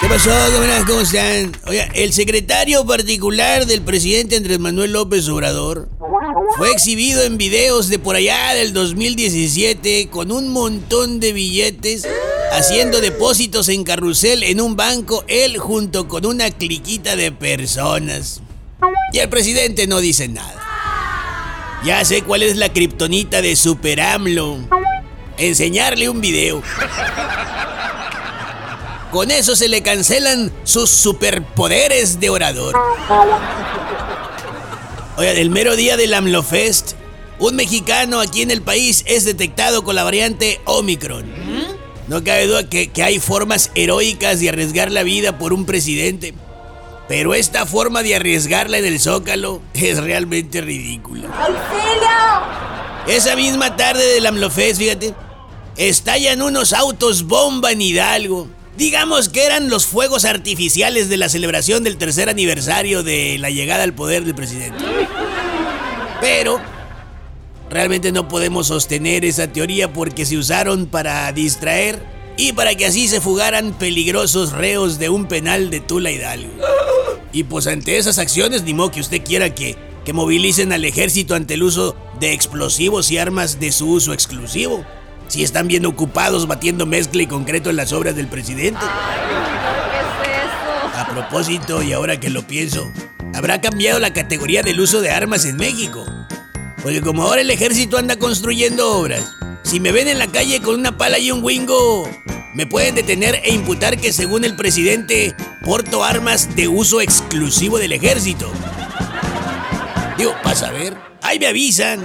¿Qué pasó? ¿Cómo están? Oiga, el secretario particular del presidente Andrés Manuel López Obrador fue exhibido en videos de por allá del 2017 con un montón de billetes haciendo depósitos en carrusel en un banco, él junto con una cliquita de personas. Y el presidente no dice nada. Ya sé cuál es la kriptonita de Super AMLO. Enseñarle un video. Con eso se le cancelan sus superpoderes de orador. Oiga, el mero día del AMLOFest, un mexicano aquí en el país es detectado con la variante Omicron. No cabe duda que, que hay formas heroicas de arriesgar la vida por un presidente. Pero esta forma de arriesgarla en el Zócalo es realmente ridícula. Esa misma tarde del AMLOFest, fíjate, estallan unos autos bomba en Hidalgo. Digamos que eran los fuegos artificiales de la celebración del tercer aniversario de la llegada al poder del presidente. Pero realmente no podemos sostener esa teoría porque se usaron para distraer y para que así se fugaran peligrosos reos de un penal de Tula Hidalgo. Y pues ante esas acciones, ni modo que usted quiera que, que movilicen al ejército ante el uso de explosivos y armas de su uso exclusivo si están bien ocupados batiendo mezcla y concreto en las obras del presidente. ¿Qué es eso? A propósito, y ahora que lo pienso, habrá cambiado la categoría del uso de armas en México. Porque como ahora el ejército anda construyendo obras, si me ven en la calle con una pala y un wingo, me pueden detener e imputar que según el presidente porto armas de uso exclusivo del ejército. Digo, para saber, ahí me avisan.